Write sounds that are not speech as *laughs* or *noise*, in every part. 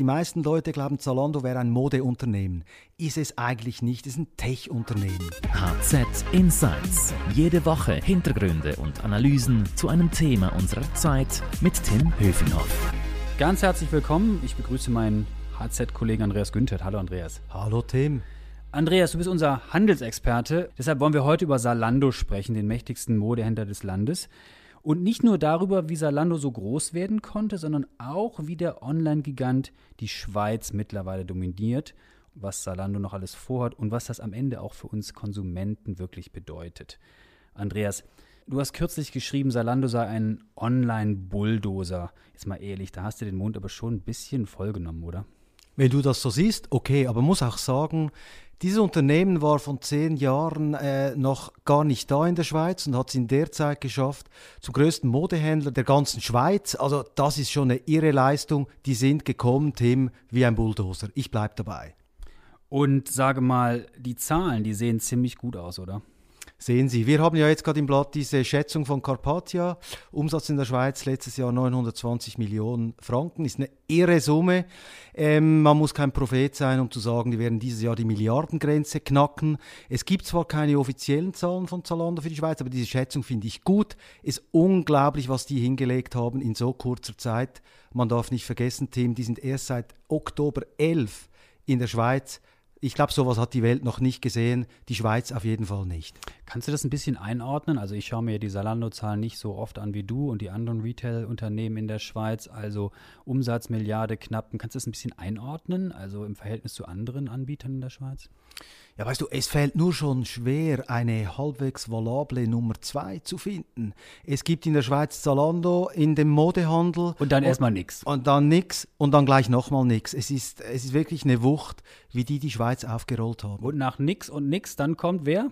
Die meisten Leute glauben, Zalando wäre ein Modeunternehmen. Ist es eigentlich nicht, es ist ein Tech-Unternehmen. HZ Insights. Jede Woche Hintergründe und Analysen zu einem Thema unserer Zeit mit Tim Höfinghoff. Ganz herzlich willkommen. Ich begrüße meinen HZ-Kollegen Andreas Günther. Hallo Andreas. Hallo Tim. Andreas, du bist unser Handelsexperte. Deshalb wollen wir heute über Salando sprechen, den mächtigsten Modehändler des Landes. Und nicht nur darüber, wie Salando so groß werden konnte, sondern auch, wie der Online-Gigant die Schweiz mittlerweile dominiert, was Salando noch alles vorhat und was das am Ende auch für uns Konsumenten wirklich bedeutet. Andreas, du hast kürzlich geschrieben, Salando sei ein Online-Bulldozer. Jetzt mal ehrlich, da hast du den Mund aber schon ein bisschen vollgenommen, oder? Wenn du das so siehst, okay, aber muss auch sagen, dieses Unternehmen war von zehn Jahren äh, noch gar nicht da in der Schweiz und hat es in der Zeit geschafft zum größten Modehändler der ganzen Schweiz. Also das ist schon eine irre Leistung. Die sind gekommen, Tim, wie ein Bulldozer. Ich bleibe dabei. Und sage mal, die Zahlen, die sehen ziemlich gut aus, oder? Sehen Sie, wir haben ja jetzt gerade im Blatt diese Schätzung von Carpathia. Umsatz in der Schweiz letztes Jahr 920 Millionen Franken, ist eine irre Summe. Ähm, man muss kein Prophet sein, um zu sagen, die werden dieses Jahr die Milliardengrenze knacken. Es gibt zwar keine offiziellen Zahlen von Zalando für die Schweiz, aber diese Schätzung finde ich gut. Ist unglaublich, was die hingelegt haben in so kurzer Zeit. Man darf nicht vergessen, Tim, die sind erst seit Oktober 11 in der Schweiz ich glaube, sowas hat die Welt noch nicht gesehen, die Schweiz auf jeden Fall nicht. Kannst du das ein bisschen einordnen? Also ich schaue mir die Salando-Zahlen nicht so oft an wie du und die anderen Retail-Unternehmen in der Schweiz, also Umsatz, Milliarde, knapp. Kannst du das ein bisschen einordnen, also im Verhältnis zu anderen Anbietern in der Schweiz? Ja, weißt du, es fällt nur schon schwer, eine halbwegs valable Nummer zwei zu finden. Es gibt in der Schweiz Zalando in dem Modehandel. Und dann erstmal nichts. Und dann nichts und dann gleich nochmal nichts. Es ist, es ist wirklich eine Wucht, wie die die Schweiz aufgerollt haben. Und nach nix und nix, dann kommt wer?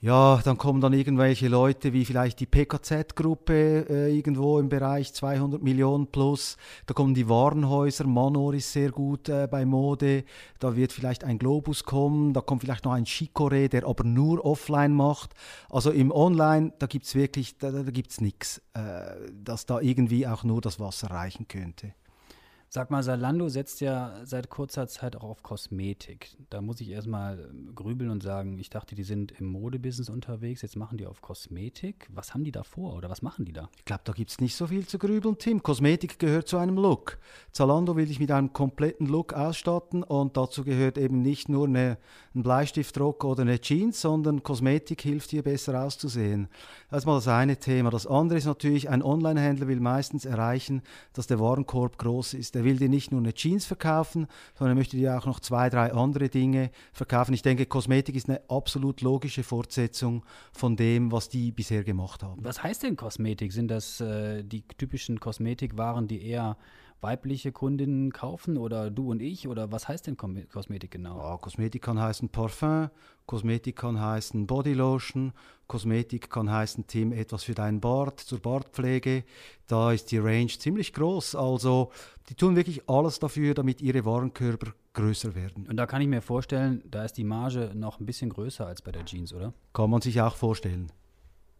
Ja, dann kommen dann irgendwelche Leute wie vielleicht die PKZ-Gruppe äh, irgendwo im Bereich 200 Millionen plus. Da kommen die Warenhäuser, Manor ist sehr gut äh, bei Mode. Da wird vielleicht ein Globus kommen, da kommt vielleicht noch ein Chicoré, der aber nur offline macht. Also im Online, da gibt es wirklich, da, da gibt es nichts, äh, dass da irgendwie auch nur das Wasser reichen könnte. Sag mal, Salando setzt ja seit kurzer Zeit auch auf Kosmetik. Da muss ich erstmal ähm, grübeln und sagen, ich dachte, die sind im Modebusiness unterwegs, jetzt machen die auf Kosmetik. Was haben die da vor oder was machen die da? Ich glaube, da gibt es nicht so viel zu grübeln, Tim. Kosmetik gehört zu einem Look. Zalando will dich mit einem kompletten Look ausstatten und dazu gehört eben nicht nur eine, ein Bleistiftrock oder eine Jeans, sondern Kosmetik hilft dir besser auszusehen. Das ist mal das eine Thema. Das andere ist natürlich, ein Online-Händler will meistens erreichen, dass der Warenkorb groß ist der will dir nicht nur eine Jeans verkaufen, sondern er möchte dir auch noch zwei, drei andere Dinge verkaufen. Ich denke, Kosmetik ist eine absolut logische Fortsetzung von dem, was die bisher gemacht haben. Was heißt denn Kosmetik? Sind das äh, die typischen Kosmetikwaren, die eher weibliche Kundinnen kaufen oder du und ich? Oder was heißt denn Kosmetik genau? Ja, Kosmetik kann heißen Parfum, Kosmetik kann heißen Bodylotion, Kosmetik kann heißen Tim etwas für deinen Bart, zur Bartpflege. Da ist die Range ziemlich groß. Also die tun wirklich alles dafür, damit ihre Warenkörper größer werden. Und da kann ich mir vorstellen, da ist die Marge noch ein bisschen größer als bei der Jeans, oder? Kann man sich auch vorstellen.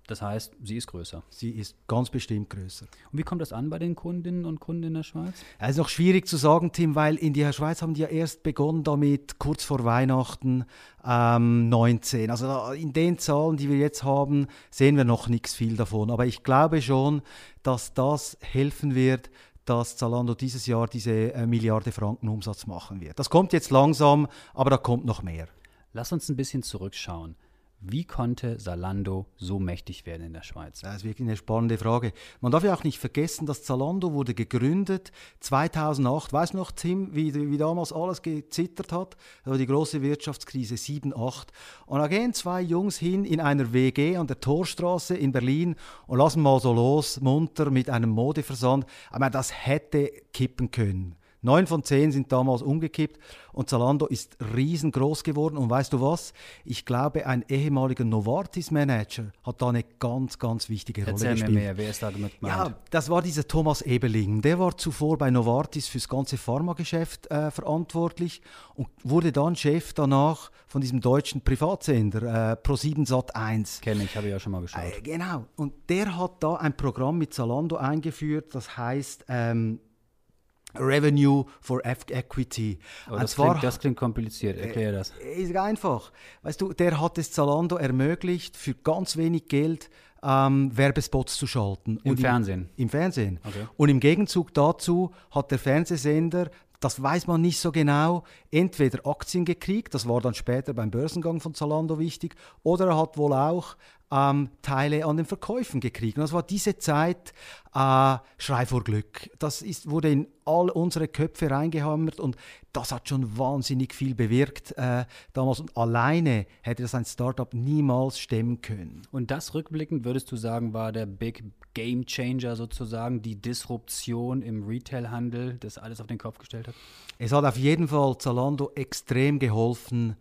Das heißt, sie ist größer. Sie ist ganz bestimmt größer. Und wie kommt das an bei den Kundinnen und Kunden in der Schweiz? Es ist noch schwierig zu sagen, Tim, weil in der Schweiz haben die ja erst begonnen damit, kurz vor Weihnachten ähm, 19. Also in den Zahlen, die wir jetzt haben, sehen wir noch nichts viel davon. Aber ich glaube schon, dass das helfen wird, dass Zalando dieses Jahr diese äh, Milliarde Franken Umsatz machen wird. Das kommt jetzt langsam, aber da kommt noch mehr. Lass uns ein bisschen zurückschauen. Wie konnte Zalando so mächtig werden in der Schweiz? Das ist wirklich eine spannende Frage. Man darf ja auch nicht vergessen, dass Zalando wurde gegründet 2008. Weißt du noch, Tim, wie, wie damals alles gezittert hat? War die große Wirtschaftskrise 7, 8. Und da gehen zwei Jungs hin in einer WG an der Torstraße in Berlin und lassen mal so los, munter mit einem Modeversand. Ich meine, das hätte kippen können. Neun von zehn sind damals umgekippt und Zalando ist riesengroß geworden. Und weißt du was? Ich glaube, ein ehemaliger Novartis-Manager hat da eine ganz, ganz wichtige Rolle Erzähl gespielt. Mir mehr. Wer ist da damit gemeint? Ja, das war dieser Thomas Ebeling. Der war zuvor bei Novartis fürs ganze Pharmageschäft äh, verantwortlich und wurde dann Chef danach von diesem deutschen Privatsender äh, Pro7 Sat 1. Kenne ich, habe ich ja schon mal geschaut. Äh, genau. Und der hat da ein Programm mit Zalando eingeführt, das heißt ähm, Revenue for Equity. Oh, das, klingt, das, klingt, kompliziert, erkläre das. Äh, ist einfach. Weißt du, der hat es Zalando ermöglicht, für ganz wenig Geld ähm, Werbespots zu schalten. Im Fernsehen? Im, Im, Fernsehen. Okay. Und im Gegenzug dazu hat der Fernsehsender das weiß man nicht so genau, entweder Aktien gekriegt, das war dann später beim Börsengang von Zalando wichtig, oder er hat wohl auch ähm, Teile an den Verkäufen gekriegt. Und das war diese Zeit äh, Schrei vor Glück. Das ist, wurde in all unsere Köpfe reingehammert und das hat schon wahnsinnig viel bewirkt äh, damals. Und alleine hätte das ein Startup niemals stemmen können. Und das rückblickend, würdest du sagen, war der Big Game Changer sozusagen, die Disruption im Retailhandel, das alles auf den Kopf gestellt hat? Es hat auf jeden Fall Zalando extrem geholfen,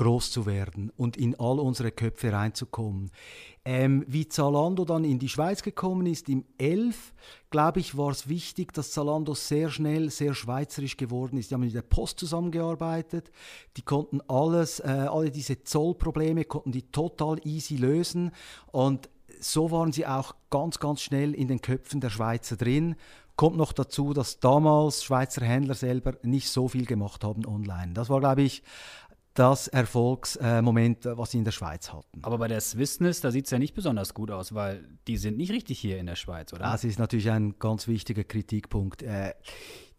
groß zu werden und in all unsere Köpfe reinzukommen. Ähm, wie Zalando dann in die Schweiz gekommen ist, im 11, glaube ich, war es wichtig, dass Zalando sehr schnell sehr schweizerisch geworden ist. Die haben mit der Post zusammengearbeitet, die konnten alles, äh, alle diese Zollprobleme konnten die total easy lösen und so waren sie auch ganz, ganz schnell in den Köpfen der Schweizer drin. Kommt noch dazu, dass damals Schweizer Händler selber nicht so viel gemacht haben online. Das war, glaube ich, das Erfolgsmoment, äh, was sie in der Schweiz hatten. Aber bei der Swissness, da sieht es ja nicht besonders gut aus, weil die sind nicht richtig hier in der Schweiz, oder? Das ist natürlich ein ganz wichtiger Kritikpunkt. Äh,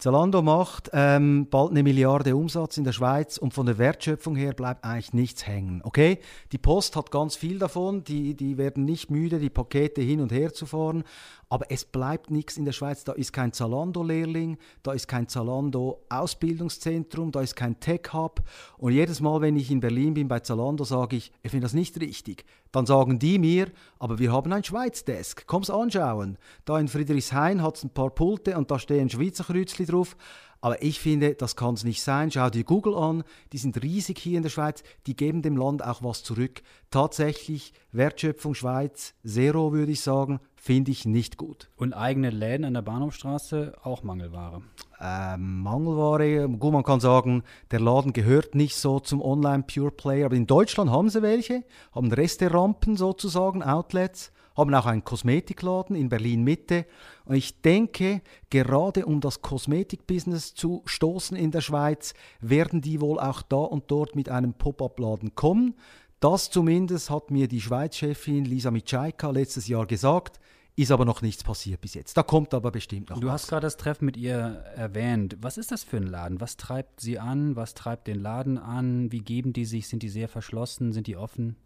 Zalando macht ähm, bald eine Milliarde Umsatz in der Schweiz und von der Wertschöpfung her bleibt eigentlich nichts hängen. Okay, die Post hat ganz viel davon, die, die werden nicht müde, die Pakete hin und her zu fahren, aber es bleibt nichts in der Schweiz. Da ist kein Zalando-Lehrling, da ist kein Zalando-Ausbildungszentrum, da ist kein Tech-Hub. Und jedes Mal, wenn ich in Berlin bin bei Zalando, sage ich, ich finde das nicht richtig. Dann sagen die mir, aber wir haben ein Schweiz-Desk, komm's anschauen. Da in Friedrichshain hat es ein paar Pulte und da stehen Schweizer Kreuzchen drauf. Aber ich finde, das kann es nicht sein. Schau dir Google an, die sind riesig hier in der Schweiz, die geben dem Land auch was zurück. Tatsächlich, Wertschöpfung Schweiz, Zero würde ich sagen, finde ich nicht gut. Und eigene Läden an der Bahnhofstraße, auch Mangelware? Ähm, Mangelware, gut, man kann sagen, der Laden gehört nicht so zum Online-Pure-Player, aber in Deutschland haben sie welche, haben Resterampen sozusagen, Outlets haben auch einen Kosmetikladen in Berlin Mitte. Und ich denke, gerade um das Kosmetikbusiness zu stoßen in der Schweiz, werden die wohl auch da und dort mit einem Pop-up-Laden kommen. Das zumindest hat mir die Schweiz-Chefin Lisa Mitschaika letztes Jahr gesagt. Ist aber noch nichts passiert bis jetzt. Da kommt aber bestimmt noch Du was. hast gerade das Treffen mit ihr erwähnt. Was ist das für ein Laden? Was treibt sie an? Was treibt den Laden an? Wie geben die sich? Sind die sehr verschlossen? Sind die offen?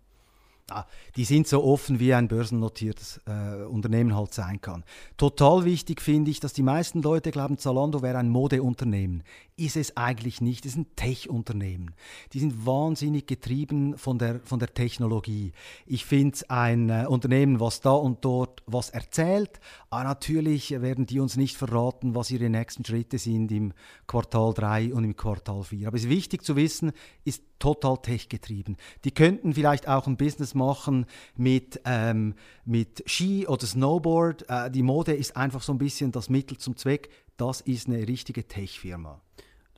Ah, die sind so offen, wie ein börsennotiertes äh, Unternehmen halt sein kann. Total wichtig finde ich, dass die meisten Leute glauben, Zalando wäre ein Modeunternehmen. Ist es eigentlich nicht. Es ist ein Tech-Unternehmen. Die sind wahnsinnig getrieben von der, von der Technologie. Ich finde es ein äh, Unternehmen, was da und dort was erzählt. Aber natürlich werden die uns nicht verraten, was ihre nächsten Schritte sind im Quartal 3 und im Quartal 4. Aber es ist wichtig zu wissen, ist total tech-getrieben. Die könnten vielleicht auch ein Business machen mit, ähm, mit Ski oder Snowboard. Äh, die Mode ist einfach so ein bisschen das Mittel zum Zweck. Das ist eine richtige Tech-Firma.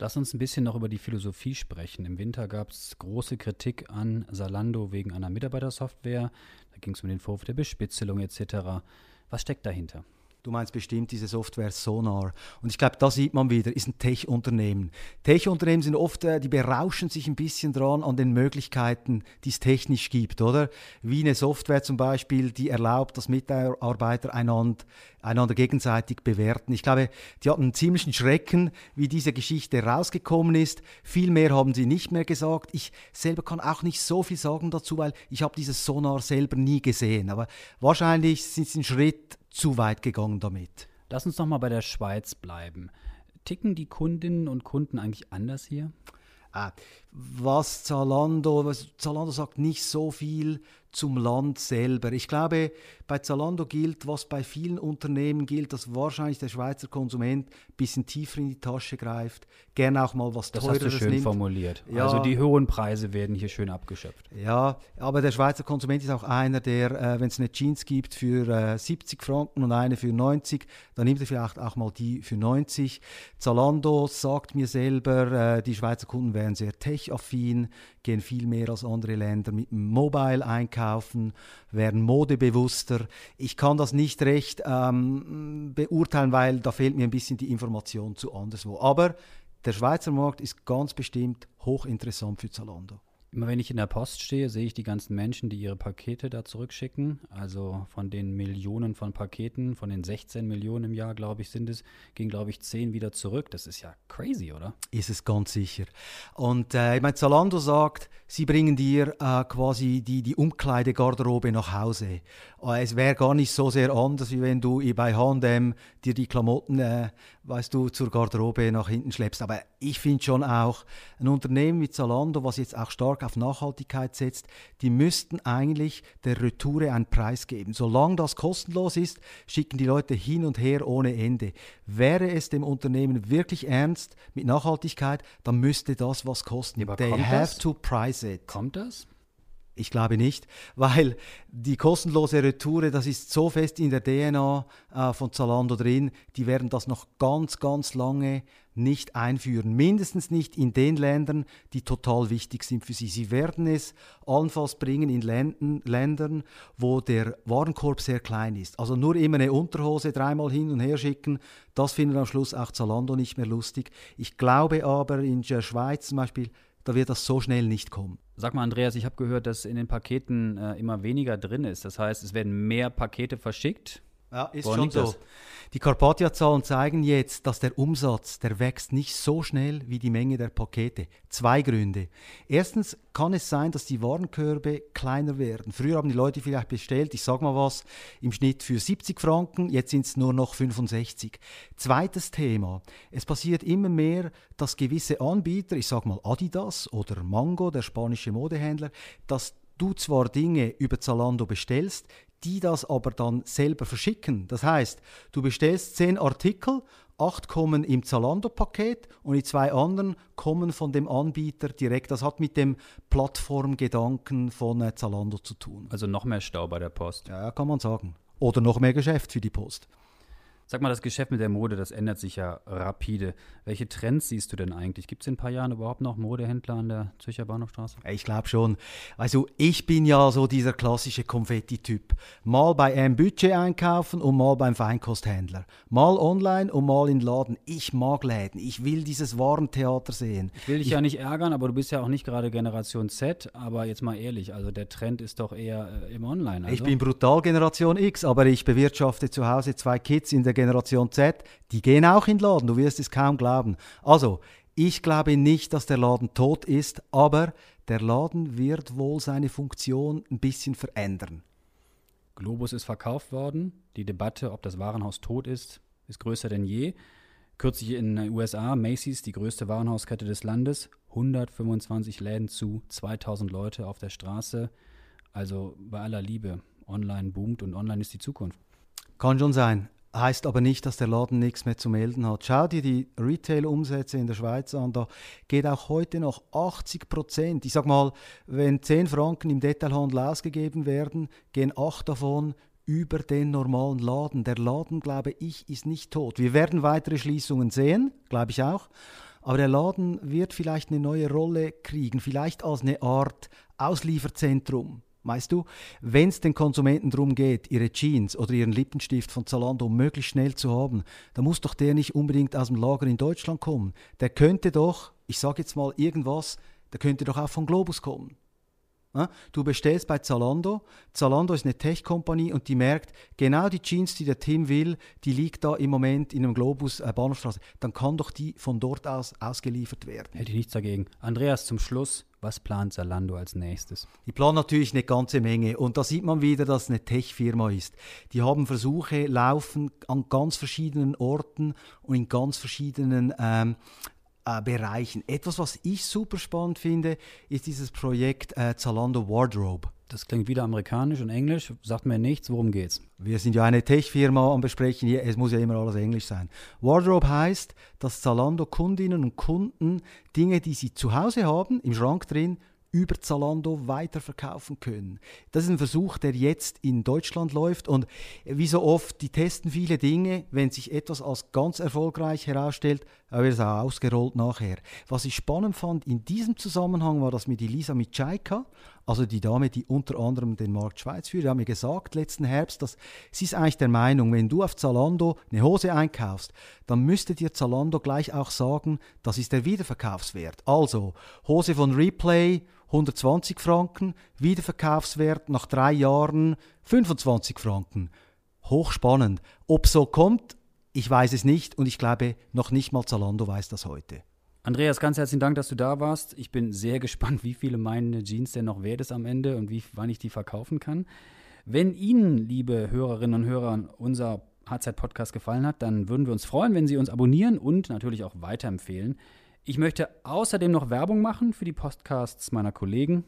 Lass uns ein bisschen noch über die Philosophie sprechen. Im Winter gab es große Kritik an Salando wegen einer Mitarbeitersoftware. Da ging es um den Vorwurf der Bespitzelung etc. Was steckt dahinter? Du meinst bestimmt diese Software Sonar. Und ich glaube, da sieht man wieder, ist ein Tech-Unternehmen. Tech-Unternehmen sind oft, äh, die berauschen sich ein bisschen dran an den Möglichkeiten, die es technisch gibt, oder? Wie eine Software zum Beispiel, die erlaubt, dass Mitarbeiter einander, einander gegenseitig bewerten. Ich glaube, die hatten einen ziemlichen Schrecken, wie diese Geschichte rausgekommen ist. Viel mehr haben sie nicht mehr gesagt. Ich selber kann auch nicht so viel sagen dazu, weil ich habe dieses Sonar selber nie gesehen. Aber wahrscheinlich sind sie einen Schritt zu weit gegangen damit. Lass uns noch mal bei der Schweiz bleiben. Ticken die Kundinnen und Kunden eigentlich anders hier? Ah, was Zalando, was Zalando sagt nicht so viel zum Land selber. Ich glaube, bei Zalando gilt, was bei vielen Unternehmen gilt, dass wahrscheinlich der Schweizer Konsument ein bisschen tiefer in die Tasche greift, gerne auch mal was das Teureres Das hast du schön nimmt. formuliert. Ja. Also die hohen Preise werden hier schön abgeschöpft. Ja, aber der Schweizer Konsument ist auch einer, der, äh, wenn es eine Jeans gibt für äh, 70 Franken und eine für 90, dann nimmt er vielleicht auch mal die für 90. Zalando sagt mir selber, äh, die Schweizer Kunden wären sehr tech-affin, gehen viel mehr als andere Länder mit dem Mobile einkaufen werden modebewusster. Ich kann das nicht recht ähm, beurteilen, weil da fehlt mir ein bisschen die Information zu anderswo. Aber der Schweizer Markt ist ganz bestimmt hochinteressant für Zalando. Immer wenn ich in der Post stehe, sehe ich die ganzen Menschen, die ihre Pakete da zurückschicken. Also von den Millionen von Paketen, von den 16 Millionen im Jahr, glaube ich, sind es, gehen, glaube ich, 10 wieder zurück. Das ist ja crazy, oder? Ist es ganz sicher. Und äh, ich meine, Zalando sagt, sie bringen dir äh, quasi die, die Umkleidegarderobe nach Hause. Äh, es wäre gar nicht so sehr anders, wie wenn du bei H&M dir die Klamotten, äh, weißt du, zur Garderobe nach hinten schleppst. Aber ich finde schon auch, ein Unternehmen wie Zalando, was jetzt auch stark auf Nachhaltigkeit setzt, die müssten eigentlich der Retoure einen Preis geben. Solange das kostenlos ist, schicken die Leute hin und her ohne Ende. Wäre es dem Unternehmen wirklich ernst mit Nachhaltigkeit, dann müsste das was kosten. Ja, They have das? to price it. Kommt das? Ich glaube nicht, weil die kostenlose Retoure, das ist so fest in der DNA äh, von Zalando drin, die werden das noch ganz, ganz lange nicht einführen. Mindestens nicht in den Ländern, die total wichtig sind für sie. Sie werden es allenfalls bringen in Länden, Ländern, wo der Warenkorb sehr klein ist. Also nur immer eine Unterhose dreimal hin und her schicken, das findet am Schluss auch Zalando nicht mehr lustig. Ich glaube aber in der Schweiz zum Beispiel, da wird das so schnell nicht kommen. Sag mal, Andreas, ich habe gehört, dass in den Paketen äh, immer weniger drin ist. Das heißt, es werden mehr Pakete verschickt. Ja, ist Woran schon so. Das? Die Carpathia-Zahlen zeigen jetzt, dass der Umsatz, der wächst nicht so schnell wie die Menge der Pakete. Zwei Gründe. Erstens kann es sein, dass die Warenkörbe kleiner werden. Früher haben die Leute vielleicht bestellt, ich sag mal was, im Schnitt für 70 Franken, jetzt sind es nur noch 65. Zweites Thema. Es passiert immer mehr, dass gewisse Anbieter, ich sag mal Adidas oder Mango, der spanische Modehändler, dass du zwar Dinge über Zalando bestellst, die das aber dann selber verschicken. Das heißt, du bestellst zehn Artikel, acht kommen im Zalando-Paket und die zwei anderen kommen von dem Anbieter direkt. Das hat mit dem Plattformgedanken von äh, Zalando zu tun. Also noch mehr Stau bei der Post. Ja, kann man sagen. Oder noch mehr Geschäft für die Post. Sag mal, das Geschäft mit der Mode, das ändert sich ja rapide. Welche Trends siehst du denn eigentlich? Gibt es in ein paar Jahren überhaupt noch Modehändler an der Zürcher Bahnhofstraße? Ich glaube schon. Also ich bin ja so dieser klassische Konfetti-Typ. Mal bei einem Budget einkaufen und mal beim Feinkosthändler. Mal online und mal in Laden. Ich mag Läden. Ich will dieses Warentheater sehen. Ich will dich ich ja nicht ärgern, aber du bist ja auch nicht gerade Generation Z. Aber jetzt mal ehrlich, also der Trend ist doch eher äh, im Online. Also? Ich bin brutal Generation X, aber ich bewirtschafte zu Hause zwei Kids in der Generation Z, die gehen auch in den Laden, du wirst es kaum glauben. Also, ich glaube nicht, dass der Laden tot ist, aber der Laden wird wohl seine Funktion ein bisschen verändern. Globus ist verkauft worden. Die Debatte, ob das Warenhaus tot ist, ist größer denn je. Kürzlich in den USA, Macy's, die größte Warenhauskette des Landes, 125 Läden zu, 2000 Leute auf der Straße. Also bei aller Liebe, online boomt und online ist die Zukunft. Kann schon sein heißt aber nicht, dass der Laden nichts mehr zu melden hat. Schau dir die Retail-Umsätze in der Schweiz an, da geht auch heute noch 80 Prozent. Ich sag mal, wenn 10 Franken im Detailhandel ausgegeben werden, gehen 8 davon über den normalen Laden. Der Laden, glaube ich, ist nicht tot. Wir werden weitere Schließungen sehen, glaube ich auch. Aber der Laden wird vielleicht eine neue Rolle kriegen, vielleicht als eine Art Auslieferzentrum. Weißt du, wenn es den Konsumenten darum geht, ihre Jeans oder ihren Lippenstift von Zalando möglichst schnell zu haben, dann muss doch der nicht unbedingt aus dem Lager in Deutschland kommen. Der könnte doch, ich sage jetzt mal irgendwas, der könnte doch auch von Globus kommen. Du bestellst bei Zalando, Zalando ist eine Tech-Kompanie und die merkt, genau die Jeans, die der Tim will, die liegt da im Moment in einem Globus äh, Bahnhofstraße. Dann kann doch die von dort aus ausgeliefert werden. Hätte ich nichts dagegen. Andreas, zum Schluss, was plant Zalando als nächstes? Die planen natürlich eine ganze Menge und da sieht man wieder, dass es eine Tech-Firma ist. Die haben Versuche laufen an ganz verschiedenen Orten und in ganz verschiedenen ähm, äh, Bereichen. Etwas, was ich super spannend finde, ist dieses Projekt äh, Zalando Wardrobe. Das klingt wieder amerikanisch und englisch, sagt mir nichts, worum geht's? Wir sind ja eine Tech-Firma am Besprechen hier, es muss ja immer alles Englisch sein. Wardrobe heißt, dass Zalando Kundinnen und Kunden Dinge, die sie zu Hause haben, im Schrank drin, über Zalando weiterverkaufen können. Das ist ein Versuch, der jetzt in Deutschland läuft und wie so oft, die testen viele Dinge, wenn sich etwas als ganz erfolgreich herausstellt, wird es auch ausgerollt nachher. Was ich spannend fand in diesem Zusammenhang war das mit Elisa Mitschaica, also die Dame, die unter anderem den Markt Schweiz führt, hat mir gesagt letzten Herbst, dass sie ist eigentlich der Meinung, wenn du auf Zalando eine Hose einkaufst, dann müsste dir Zalando gleich auch sagen, das ist der Wiederverkaufswert. Also Hose von Replay 120 Franken, Wiederverkaufswert nach drei Jahren 25 Franken. Hochspannend. Ob so kommt, ich weiß es nicht und ich glaube, noch nicht mal Zalando weiß das heute. Andreas, ganz herzlichen Dank, dass du da warst. Ich bin sehr *laughs* gespannt, wie viele meine Jeans denn noch wert ist am Ende und wie, wann ich die verkaufen kann. Wenn Ihnen, liebe Hörerinnen und Hörer, unser HZ-Podcast gefallen hat, dann würden wir uns freuen, wenn Sie uns abonnieren und natürlich auch weiterempfehlen. Ich möchte außerdem noch Werbung machen für die Podcasts meiner Kollegen.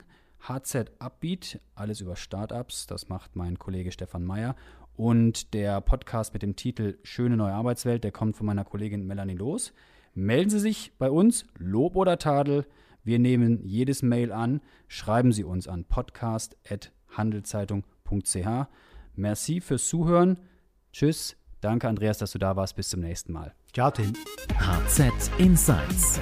HZ Upbeat, alles über Startups, das macht mein Kollege Stefan Meyer. Und der Podcast mit dem Titel Schöne neue Arbeitswelt, der kommt von meiner Kollegin Melanie Los. Melden Sie sich bei uns, Lob oder Tadel. Wir nehmen jedes Mail an. Schreiben Sie uns an podcast.handelszeitung.ch. Merci fürs Zuhören. Tschüss. Danke, Andreas, dass du da warst. Bis zum nächsten Mal. Ciao, Tim. HZ Insights